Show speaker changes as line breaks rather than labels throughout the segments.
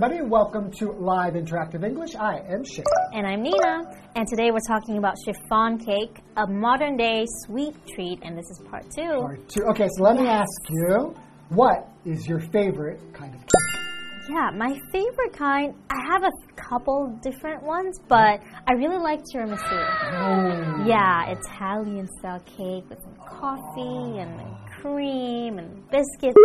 everybody. Welcome to Live Interactive English. I am Shay.
And I'm Nina. And today we're talking about chiffon cake, a modern day sweet treat. And this is part two.
Part two. Okay, so let me ask you, what is your favorite kind of cake?
Yeah, my favorite kind, I have a couple different ones, but I really like tiramisu.
Oh.
Yeah, Italian style cake with some coffee and cream and biscuits.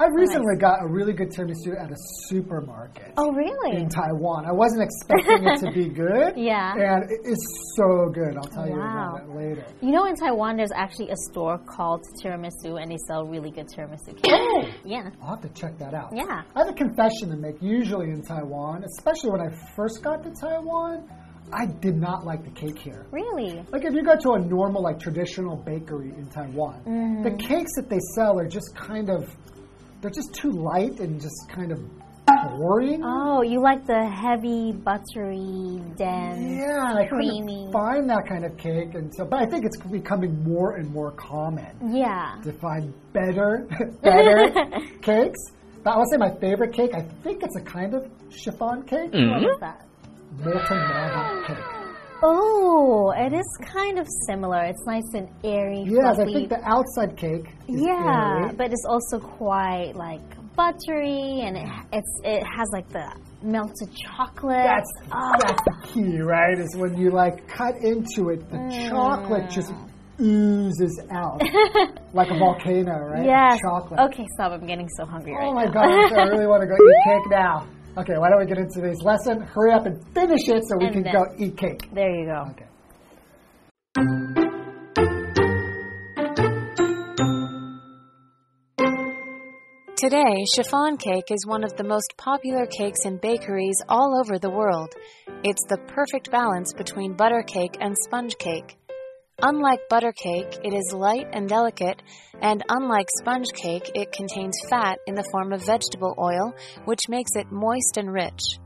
I recently got a really good tiramisu at a supermarket.
Oh, really?
In Taiwan. I wasn't expecting it to be good.
Yeah.
And it is so good. I'll tell you about it later.
You know, in Taiwan, there's actually a store called Tiramisu, and they sell really good tiramisu cake.
Oh!
Yeah.
I'll have to check that out.
Yeah.
I have a confession to make. Usually in Taiwan, especially when I first got to Taiwan, I did not like the cake here.
Really?
Like if you go to a normal, like traditional bakery in Taiwan,
Mm-hmm.
the cakes that they sell are just kind of, they're just too light and just kind of boring.
Oh, you like the heavy, buttery, dense.
yeah, and I
creamy.
couldn't find that kind of cake, and so. But I think it's becoming more and more common
Yeah.
to find better, better cakes. But I would say my favorite cake. I think it's a kind of chiffon cake,
What is that?
Cake.
Oh, it is kind of similar. It's nice and airy,
Yes, I think the outside cake is
yeah,
airy.
but it's also quite like buttery, and it it's it has like the melted chocolate.
That's
oh,
that's the key, right? Is when you like cut into it, the
Mm.
chocolate just oozes out like a volcano, right?
yes.
Chocolate.
Okay, stop. I'm getting so hungry right
Oh my
now.
gosh, I really want to go eat cake now. Okay, why don't we get into today's lesson? Hurry up and finish it so we
And
can
then-
go eat cake.
there you go.
Okay.
Today, chiffon cake is one of the most popular cakes in bakeries all over the world. It's the perfect balance between butter cake and sponge cake. Unlike butter cake, it is light and delicate, and unlike sponge cake, it contains fat in the form of vegetable oil, which makes it moist and rich.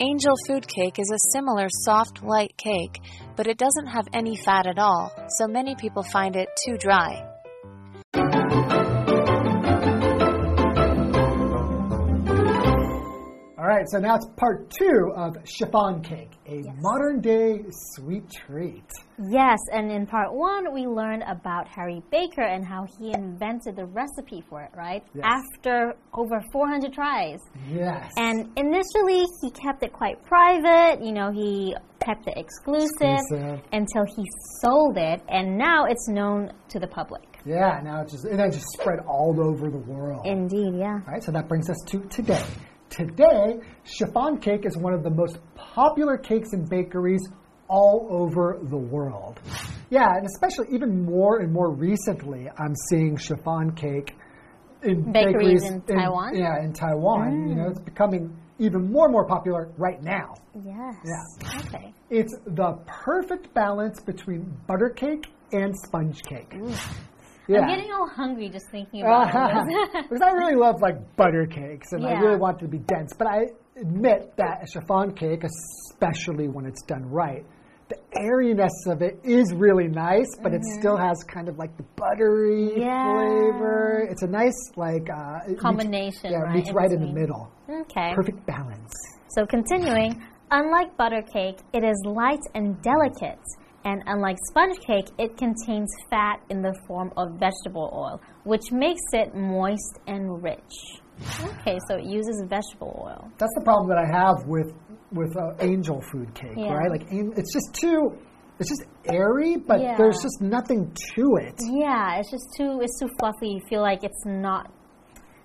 Angel food cake is a similar soft, light cake, but it doesn't have any fat at all, so many people find it too dry.
Right, so now it's part two of chiffon cake, a modern day sweet treat.
Yes, and in part one, we learned about Harry Baker and how he invented the recipe for it, right?
Yes.
After over 400 tries.
Yes.
And initially, he kept it quite private. You know, he kept it exclusive,
Exclusive.
until he sold it, and now it's known to the public.
yeah, now it's just, and it just spread all over the world.
Indeed, yeah.
All right, so that brings us to today. Today, chiffon cake is one of the most popular cakes in bakeries all over the world. Yeah, and especially even more and more recently, I'm seeing chiffon cake in
Bakeries in Taiwan? Mm.
Yeah, in Taiwan. You know, it's becoming even more and more popular right now.
Yes.
Yeah.
Okay.
It's the perfect balance between butter cake and sponge cake. Yeah.
I'm getting all hungry just thinking about this.
because I really love like butter cakes and I really want it to be dense. But I admit that a chiffon cake, especially when it's done right, the airiness of it is really nice, but it still has kind of like the buttery
Mm-hmm. Yeah.
flavor. It's a nice like uh, it meets-
Combination,
yeah, it
right, in
right in the middle.
okay.
Perfect balance.
So continuing, unlike butter cake, it is light and delicate. And unlike sponge cake, it contains fat in the form of vegetable oil, which makes it moist and rich. Okay, so it uses vegetable oil.
That's the problem that I have with with uh, angel food cake,
Yeah.
right? Like it's just too. It's just airy, but
Yeah.
there's just nothing to it.
Yeah, it's just too it's too fluffy. You feel like it's not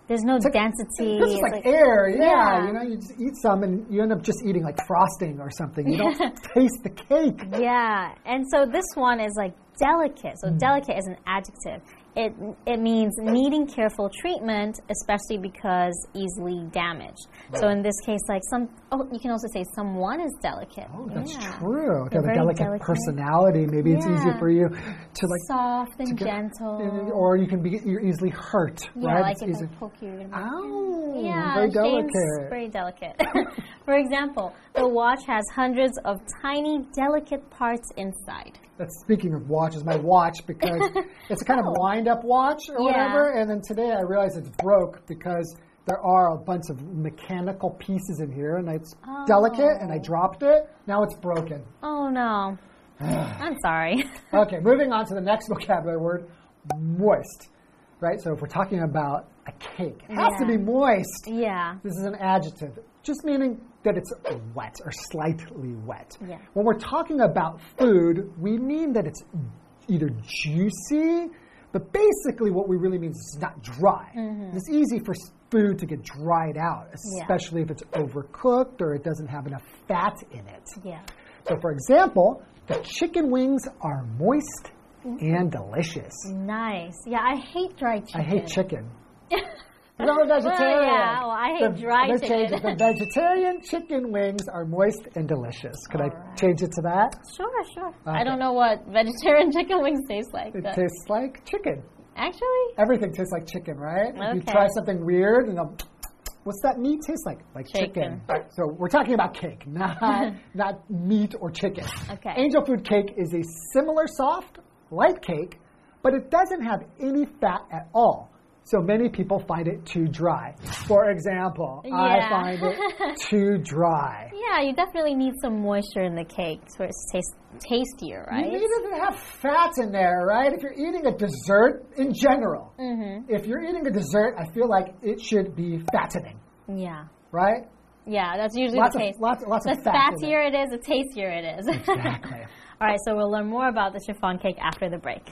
there's no
like-
density. It's
like,
like-
air, yeah.
Yeah.
You know, you just eat some and you end up just eating like frosting or something. You don't taste the cake.
Yeah, and so this one is like delicate. So hmm. delicate is an adjective. it it means needing careful treatment, especially because easily damaged. So in this case, like some, oh, you can also say someone is delicate.
Oh, that's
Yeah.
true.
They're
have a delicate,
delicate.
personality, maybe it's easier for you to like
Soft and
get-
gentle.
or you can be you're easily hurt,
yeah,
right?
like
It's
if
easy-
I poke you. you're gonna
Ow, oh, mm,
Yeah,
very delicate.
very delicate. For example, the watch has hundreds of tiny, delicate parts inside.
That's speaking of watches, my watch because it's a kind of
Oh.
wind up watch or
Yeah.
whatever. And then today I realized it's broke because there are a bunch of mechanical pieces in here and it's oh. delicate and I
Oh.
dropped it. Now it's broken.
Oh no. I'm sorry.
Okay, moving on to the next vocabulary word, moist. Right? So if we're talking about a cake, it has to be moist.
yeah.
This is an adjective, just meaning that it's wet or slightly wet.
Yeah.
When we're talking about food, we mean that it's either juicy, but basically what we really mean is it's not dry. Mm-hmm. It's easy for food to get dried out, especially if it's overcooked or it doesn't have enough fat in it.
Yeah.
So, for example, the chicken wings are moist mm-hmm. and delicious.
Nice. Yeah, I hate dry chicken.
I hate chicken. I'm a vegetarian.
yeah, well, I hate
the,
dry chicken.
The vegetarian chicken wings are moist and delicious. Could I
Alright.
change it to that?
Sure, sure. I don't know what vegetarian chicken wings taste like.
It tastes like chicken.
Actually,
Everything tastes like chicken, right? If you try something weird, you know, what's that meat taste like? Like chicken.
Chicken.
So we're talking about cake, not not meat or chicken.
Okay.
Angel food cake is a similar soft, light cake, but it doesn't have any fat at all. So many people find it too dry. For example, I find it too dry.
yeah, you definitely need some moisture in the cake so it tastes tastier, right?
You need it to have fat in there, right? If you're eating a dessert in general,
Mm-hmm.
if you're eating a dessert, I feel like it should be fattening,
Yeah.
right?
Yeah, that's usually
Lots
the
of
case.
lots, lots
the
of fat. it.
fattier it is, the tastier it is.
Exactly.
All right, so we'll learn more about the chiffon cake after the break.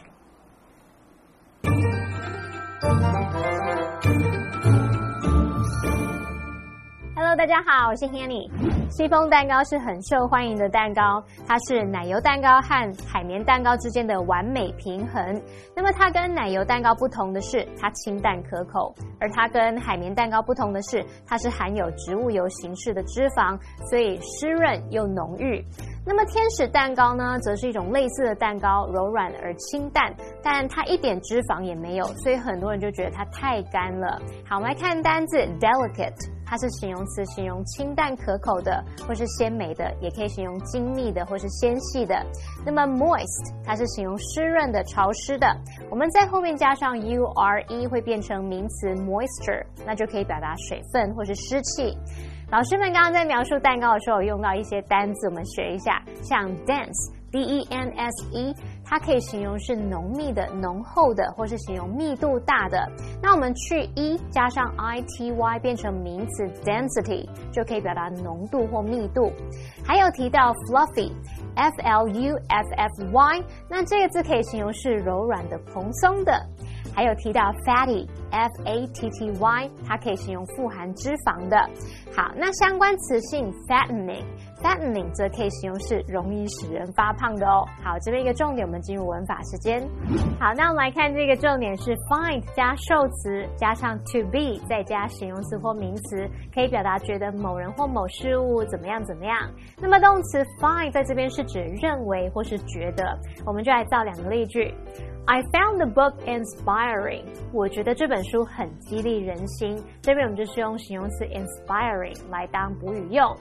Hello，大家好，我是 Hanny。西风蛋糕是很受欢迎的蛋糕，它是奶油蛋糕和海绵蛋糕之间的完美平衡。那么它跟奶油蛋糕不同的是，它清淡可口；而它跟海绵蛋糕不同的是，它是含有植物油形式的脂肪，所以湿润又浓郁。那么天使蛋糕呢，则是一种类似的蛋糕，柔软而清淡，但它一点脂肪也没有，所以很多人就觉得它太干了。好，我们来看单字 delicate。它是形容词，形容清淡可口的，或是鲜美的，也可以形容精密的或是纤细的。那么 moist，它是形容湿润的、潮湿的。我们在后面加上 u r e 会变成名词 moisture，那就可以表达水分或是湿气。老师们刚刚在描述蛋糕的时候，用到一些单字，我们学一下，像 dense，d e n s e，它可以形容是浓密的、浓厚的，或是形容密度大的。那我们去 e 加上 i t y 变成名词 density，就可以表达浓度或密度。还有提到 fluffy，f l u f f y，那这个字可以形容是柔软的、蓬松的。还有提到 fatty，f a t t y，它可以形容富含脂肪的。好，那相关词性 FATTY fattening 则可以形容是容易使人发胖的哦。好，这边一个重点，我们进入文法时间。好，那我们来看这个重点是 find 加受词加上 to be 再加形容词或名词，可以表达觉得某人或某事物怎么样怎么样。那么动词 find 在这边是指认为或是觉得，我们就来造两个例句。I found the book inspiring。我觉得这本书很激励人心。这边我们就是用形容词 inspiring 来当补语用。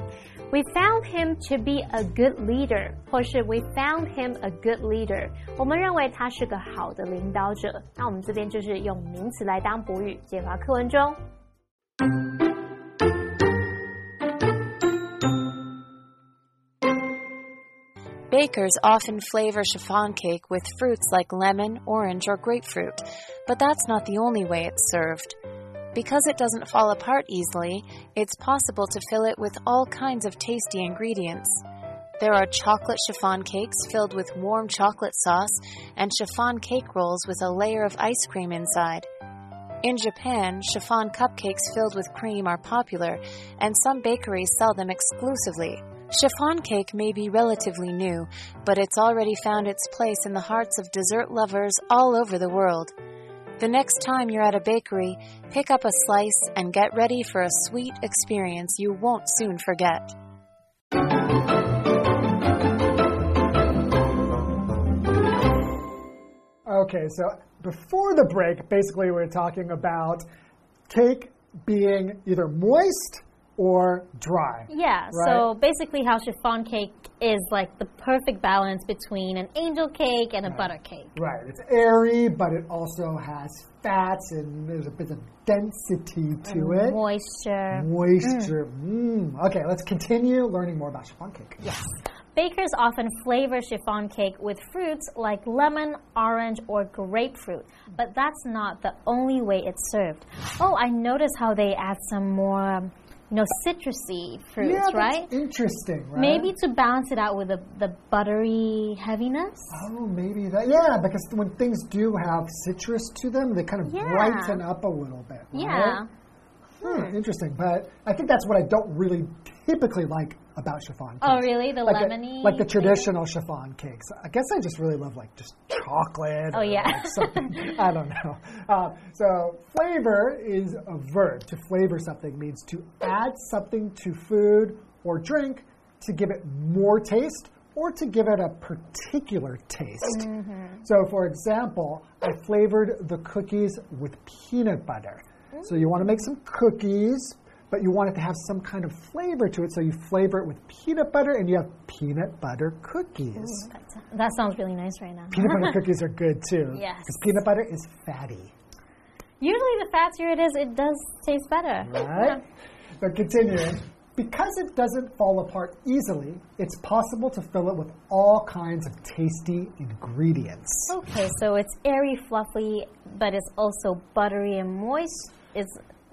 We found him to be a good leader，或是 We found him a good leader。我们认为他是个好的领导者。那我们这边就是用名词来当补语，解罚课文中。
Bakers often flavor chiffon cake with fruits like lemon, orange, or grapefruit, but that's not the only way it's served. Because it doesn't fall apart easily, it's possible to fill it with all kinds of tasty ingredients. There are chocolate chiffon cakes filled with warm chocolate sauce and chiffon cake rolls with a layer of ice cream inside. In Japan, chiffon cupcakes filled with cream are popular, and some bakeries sell them exclusively. Chiffon cake may be relatively new, but it's already found its place in the hearts of dessert lovers all over the world. The next time you're at a bakery, pick up a slice and get ready for a sweet experience you won't soon forget.
Okay, so before the break, basically we were talking about cake being either moist or dry.
Yeah,
Right.
so basically, how chiffon cake is like the perfect balance between an angel cake and a butter cake.
Right, it's airy, but it also has fats and there's a bit of density to it.
Moisture.
Moisture. Mm. Okay, let's continue learning more about chiffon cake.
Yes. Bakers often flavor chiffon cake with fruits like lemon, orange, or grapefruit, but that's not the only way it's served. Oh, I noticed how they add some more, you know, citrusy fruits,
yeah, that's
right?
interesting, right?
Maybe to balance it out with the, the buttery heaviness.
Oh, maybe that. Yeah, because when things do have citrus to them, they kind of
Yeah.
brighten up a little bit. Right?
Yeah.
Hmm, interesting. But I think that's what I don't really typically like about chiffon cakes.
Oh, really? The
like
lemony
like the traditional chiffon cakes. I guess I just really love like just chocolate.
Oh,
or,
yeah.
like, something. I don't know. Uh, so flavor is a verb. To flavor something means to add something to food or drink to give it more taste or to give it a particular taste.
Mm-hmm.
So, for example, I flavored the cookies with peanut butter. So, you want to make some cookies, but you want it to have some kind of flavor to it. So, you flavor it with peanut butter and you have peanut butter cookies.
That sounds really nice right now.
Peanut butter cookies are good too.
Yes.
Because peanut butter is fatty,
Usually, the fattier it is, it does taste better.
right? But continuing, because it doesn't fall apart easily, it's possible to fill it with all kinds of tasty ingredients.
Okay, so it's airy, fluffy, but it's also buttery and moist. Is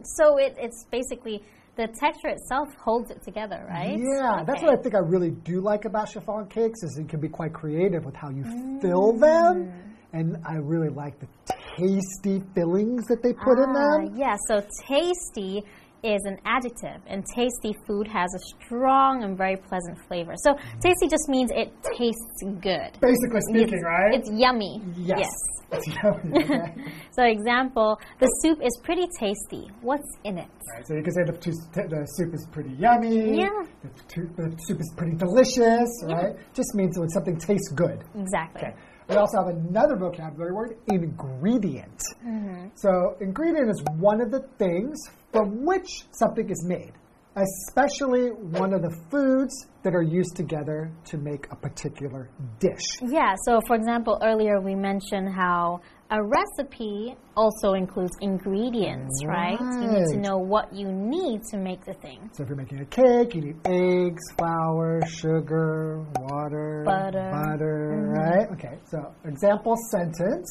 so it, it's basically the texture itself holds it together, right?
Yeah, that's what I think I really do like about chiffon cakes is it can be quite creative with how you fill them.
Mm.
And I really like the tasty fillings that they put in
Ah,
them.
Yeah, so tasty is an adjective, and tasty food has a strong and very pleasant flavor. So tasty just means it tastes good.
Basically speaking,
it's,
right?
It's yummy.
yes. It's yummy, okay.
So example, the soup is pretty tasty. What's in it?
Right, so you can say the, the soup is pretty yummy.
Yeah.
The, the soup is pretty delicious, right? Just means when something tastes good.
Exactly.
Okay. We also have another vocabulary word, ingredient.
Mm-hmm.
So, ingredient is one of the things from which something is made, especially one of the foods that are used together to make a particular dish.
Yeah, so for example, earlier we mentioned how a recipe also includes ingredients, right? You need to know what you need to make the thing.
So, if you're making a cake, you need eggs, flour, sugar, water,
Butter.
butter, mm-hmm. right? Okay, so example sentence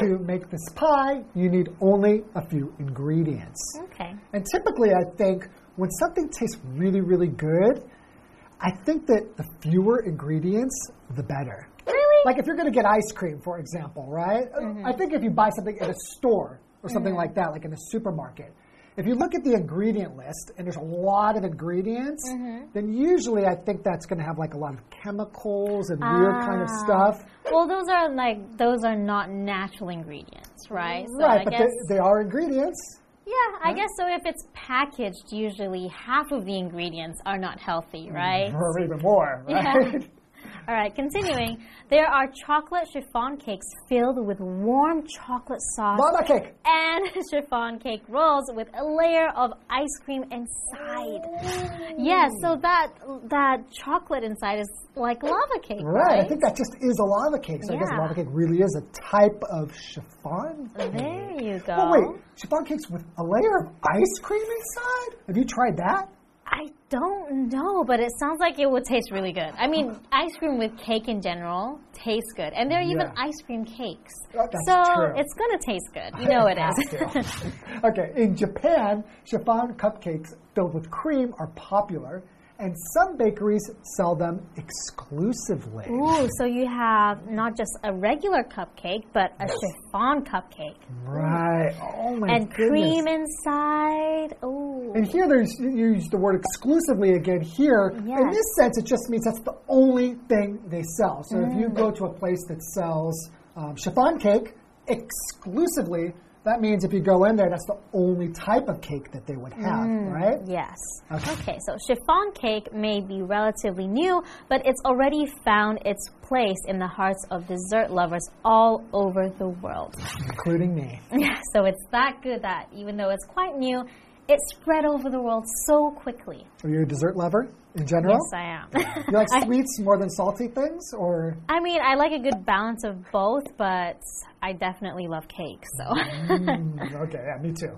to make this pie, you need only a few ingredients.
Okay.
And typically, I think when something tastes really, really good, I think that the fewer ingredients, the better.
Really?
Like if you're going to get ice cream, for example, right? Mm-hmm. I think if you buy something at a store or something mm-hmm. like that, like in a supermarket, if you look at the ingredient list and there's a lot of ingredients, then usually I think that's going to have like a lot of chemicals and weird kind of
Ah.
stuff.
Well, those are like those are not natural ingredients, right? So
right,
I
but
guess
they, they are ingredients.
yeah, I guess so. If it's packaged, usually half of the ingredients are not healthy, right?
Or even more,
Yeah. All right, continuing. There are chocolate chiffon cakes filled with warm chocolate sauce
Mama cake.
and chiffon cake rolls with a layer of ice cream inside. Yeah, so that that chocolate inside is like lava cake,
Right,
right?
I think that just is a lava cake. So I guess
Yeah.
lava cake really is a type of chiffon cake.
There you go.
Oh wait, chiffon cakes with a layer of ice cream inside? Have you tried that?
I don't know, but it sounds like it would taste really good. I mean, ice cream with cake in general tastes good, and there are even
Yeah.
ice cream cakes.
Oh,
so
true.
it's gonna taste good. You know it
has okay, in Japan, chiffon cupcakes filled with cream are popular, and some bakeries sell them exclusively.
Ooh, so you have not just a regular cupcake, but a chiffon cupcake.
Right. Oh my
and
goodness.
cream inside. Ooh.
And here there's you use the word exclusively again here.
Yes.
In this sense, it just means that's the only thing they sell. So if you go to a place that sells um, chiffon cake exclusively, that means if you go in there, that's the only type of cake that they would have, mm, right?
Yes.
Okay.
Okay, so chiffon cake may be relatively new, but it's already found its place in the hearts of dessert lovers all over the world.
Including me.
so it's that good that even though it's quite new, it spread over the world so quickly.
Are you a dessert lover in general?
Yes, I am.
You like sweets more than salty things, or
I mean, I like a good balance of both, but I definitely love cake, so.
Mm, okay, yeah, me too.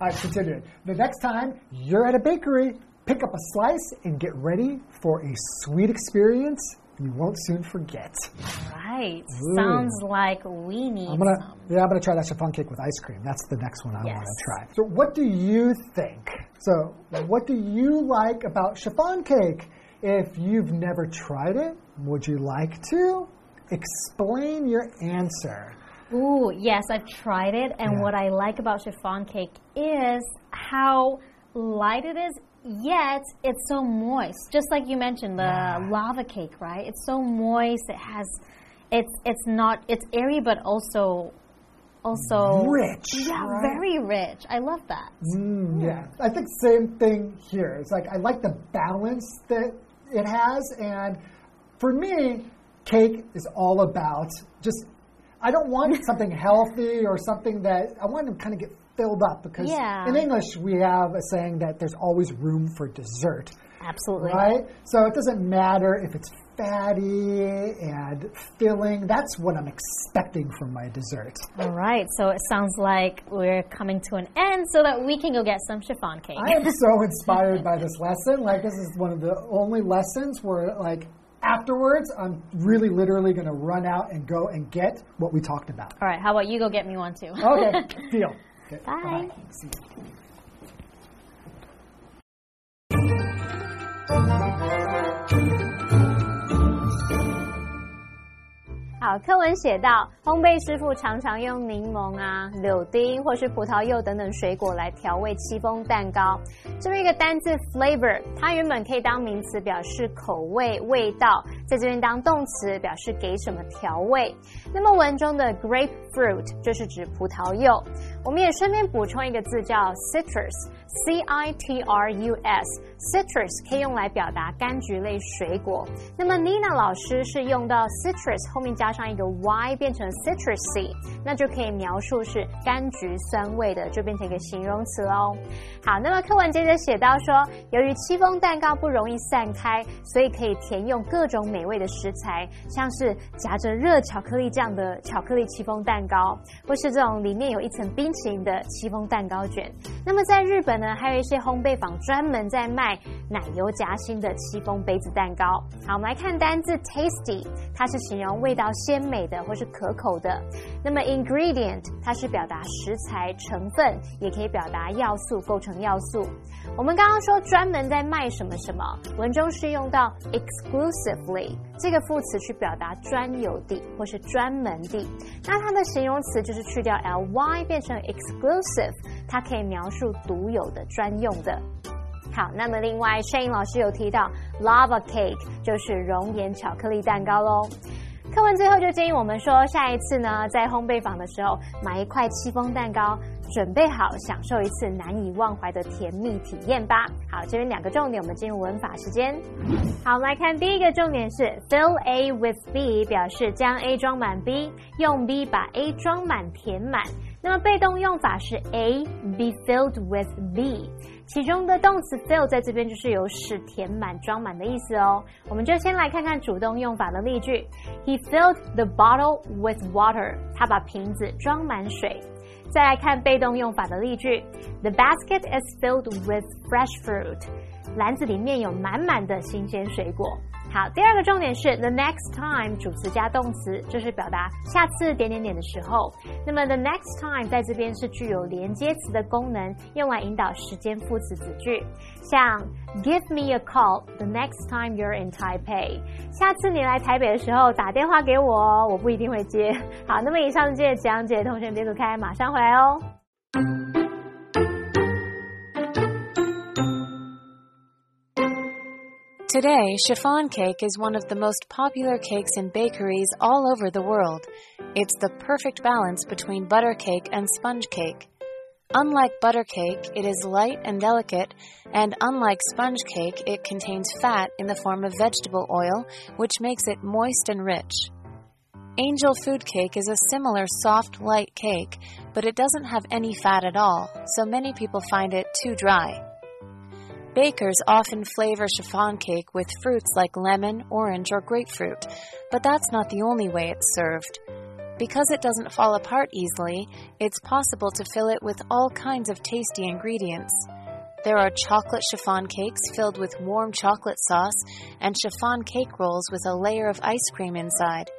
All right, continuing. The next time you're at a bakery, pick up a slice and get ready for a sweet experience you won't soon forget.
right. Sounds like we need
I'm gonna,
some.
yeah, I'm gonna try that chiffon cake with ice cream. That's the next one I
Yes.
want to try. So, what do you think? So, what do you like about chiffon cake? If you've never tried it, would you like to? Explain your answer.
Ooh, yes, I've tried it, and
Yeah.
what I like about chiffon cake is how light it is, yet it's so moist. Just like you mentioned, the
Yeah.
lava cake, right? It's so moist. It has, it's it's not it's airy, but also also
Rich,
Yeah,
right?
very rich. I love that.
Mm, yeah, I think same thing here. It's like I like the balance that it has, and for me, cake is all about just. I don't want something healthy or something that I want to kind of get filled up because
Yeah.
in English we have a saying that there's always room for dessert,
Absolutely.
right? So it doesn't matter if it's fatty and filling. That's what I'm expecting from my dessert.
All right. So it sounds like we're coming to an end, so that we can go get some chiffon cake.
I am so inspired by this lesson. Like this is one of the only lessons where like afterwards I'm really literally going to run out and go and get what we talked about.
All right. How about you go get me one too?
Okay, deal. Okay,
Bye.
See
好，课文写到，烘焙师傅常常用柠檬啊、柳丁或是葡萄柚等等水果来调味戚风蛋糕。这边一个单字 flavor，它原本可以当名词表示口味、味道，在这边当动词表示给什么调味。那么文中的 grapefruit 就是指葡萄柚。我们也顺便补充一个字叫 citrus，c i t r u s，citrus 可以用来表达柑橘类水果。那么 Nina 老师是用到 citrus 后面加加上一个 y 变成 citrusy，那就可以描述是柑橘酸味的，就变成一个形容词喽。好，那么课文接着写到说，由于戚风蛋糕不容易散开，所以可以填用各种美味的食材，像是夹着热巧克力酱的巧克力戚风蛋糕，或是这种里面有一层冰淇淋的戚风蛋糕卷。那么在日本呢，还有一些烘焙坊专门在卖奶油夹心的戚风杯子蛋糕。好，我们来看单字 tasty，它是形容味道鲜美的或是可口的。那么 ingredient 它是表达食材成分，也可以表达要素构成要素。我们刚刚说专门在卖什么什么，文中是用到 exclusively 这个副词去表达专有地或是专门地。那它的形容词就是去掉 ly 变成 exclusive，它可以描述独有的、专用的。好，那么另外 Shane 老师有提到 lava cake 就是熔岩巧克力蛋糕喽。课文最后就建议我们说，下一次呢，在烘焙坊的时候买一块戚风蛋糕，准备好享受一次难以忘怀的甜蜜体验吧。好，这边两个重点，我们进入文法时间。好，我们来看第一个重点是 fill A with B，表示将 A 装满 B，用 B 把 A 装满填满。那么被动用法是 A be filled with B，其中的动词 fill 在这边就是有使填满、装满的意思哦。我们就先来看看主动用法的例句：He filled the bottle with water，他把瓶子装满水。再来看被动用法的例句：The basket is filled with fresh fruit，篮子里面有满满的新鲜水果。好，第二个重点是 the next time 主词加动词，这是表达下次点点点的时候。那么 the next time 在这边是具有连接词的功能，用来引导时间副词子句。像 Give me a call the next time you're in Taipei，下次你来台北的时候打电话给我，我不一定会接。好，那么以上这些讲解，同学别走开，马上回来哦。
Today, chiffon cake is one of the most popular cakes in bakeries all over the world. It's the perfect balance between butter cake and sponge cake. Unlike butter cake, it is light and delicate, and unlike sponge cake, it contains fat in the form of vegetable oil, which makes it moist and rich. Angel food cake is a similar soft, light cake, but it doesn't have any fat at all, so many people find it too dry. Bakers often flavor chiffon cake with fruits like lemon, orange, or grapefruit, but that's not the only way it's served. Because it doesn't fall apart easily, it's possible to fill it with all kinds of tasty ingredients. There are chocolate chiffon cakes filled with warm chocolate sauce and chiffon cake rolls with a layer of ice cream inside.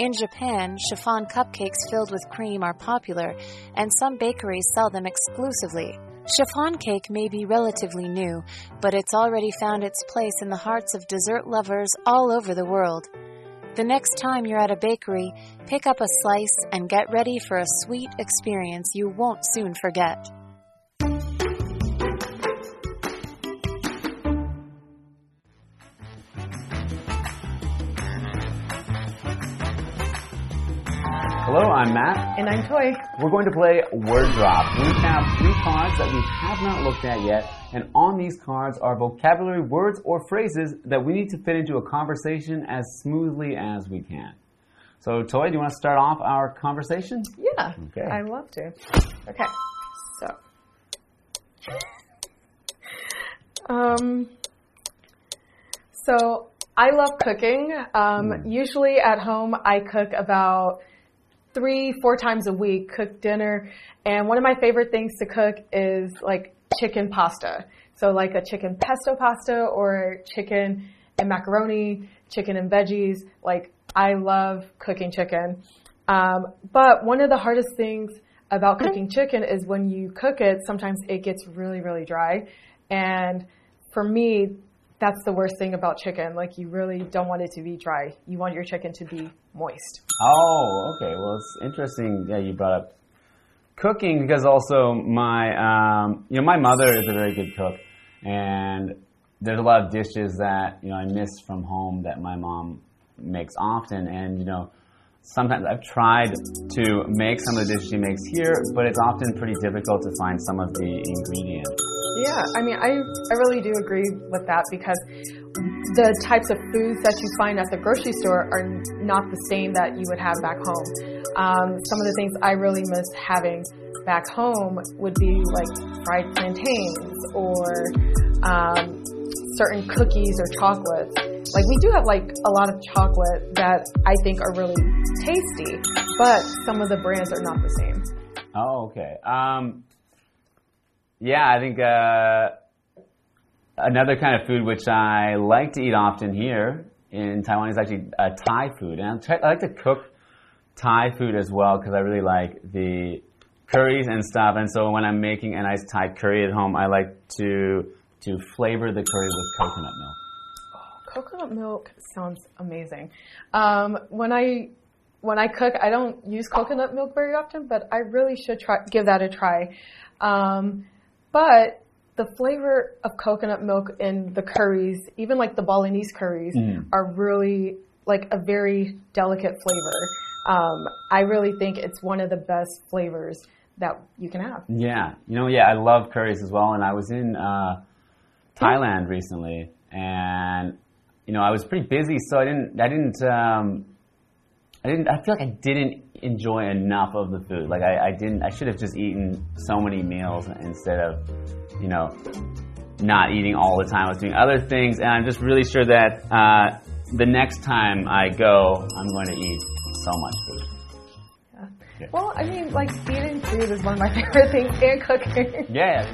In Japan, chiffon cupcakes filled with cream are popular, and some bakeries sell them exclusively. Chiffon cake may be relatively new, but it's already found its place in the hearts of dessert lovers all over the world. The next time you're at a bakery, pick up a slice and get ready for a sweet experience you won't soon forget.
Hello, I'm Matt.
And I'm Toy.
We're going to play Word Drop. We have three cards that we have not looked at yet, and on these cards are vocabulary words or phrases that we need to fit into a conversation as smoothly as we can. So, Toy, do you want to start off our conversation?
Yeah,
Okay.
I love to. Okay, so. Um, so I love cooking. Um, Usually at home, I cook about three, four times a week, cook dinner. And one of my favorite things to cook is like chicken pasta. So like a chicken pesto pasta or chicken and macaroni, chicken and veggies. Like I love cooking chicken. Um, but one of the hardest things about cooking chicken is when you cook it, sometimes it gets really, really dry. And for me, that's the worst thing about chicken. Like you really don't want it to be dry. You want your chicken to be moist.
Oh, okay. Well, it's interesting. Yeah, you brought up cooking because also my, um, you know, my mother is a very good cook, and there's a lot of dishes that you know I miss from home that my mom makes often, and you know. Sometimes I've tried to make some of the dishes she makes here, but it's often pretty difficult to find some of the ingredients.
Yeah, I mean, I, I really do agree with that because the types of foods that you find at the grocery store are not the same that you would have back home. Um, some of the things I really miss having back home would be like fried plantains or um, certain cookies or chocolates. Like we do have like a lot of chocolate that I think are really tasty, but some of the brands are not the same.
Oh, okay. Um, yeah, I think uh, another kind of food which I like to eat often here in Taiwan is actually uh, Thai food, and I, like to cook Thai food as well because I really like the curries and stuff. And so when I'm making a nice Thai curry at home, I like to to flavor the curry with coconut milk.
Coconut milk sounds amazing. Um, when I when I cook, I don't use coconut milk very often, but I really should try give that a try. Um, but the flavor of coconut milk in the curries, even like the Balinese curries, are really like a very delicate flavor. Um, I really think it's one of the best flavors that you can have.
Yeah, you know, yeah, I love curries as well. And I was in uh, Thailand recently, and you know, I was pretty busy, so I didn't, I didn't, um, I didn't. I feel like I didn't enjoy enough of the food. Like I, I didn't. I should have just eaten so many meals instead of, you know, not eating all the time. I was doing other things, and I'm just really sure that uh, the next time I go, I'm going to eat so much food.
Well, I mean, like eating food is one of my favorite things, and cooking.
Yeah.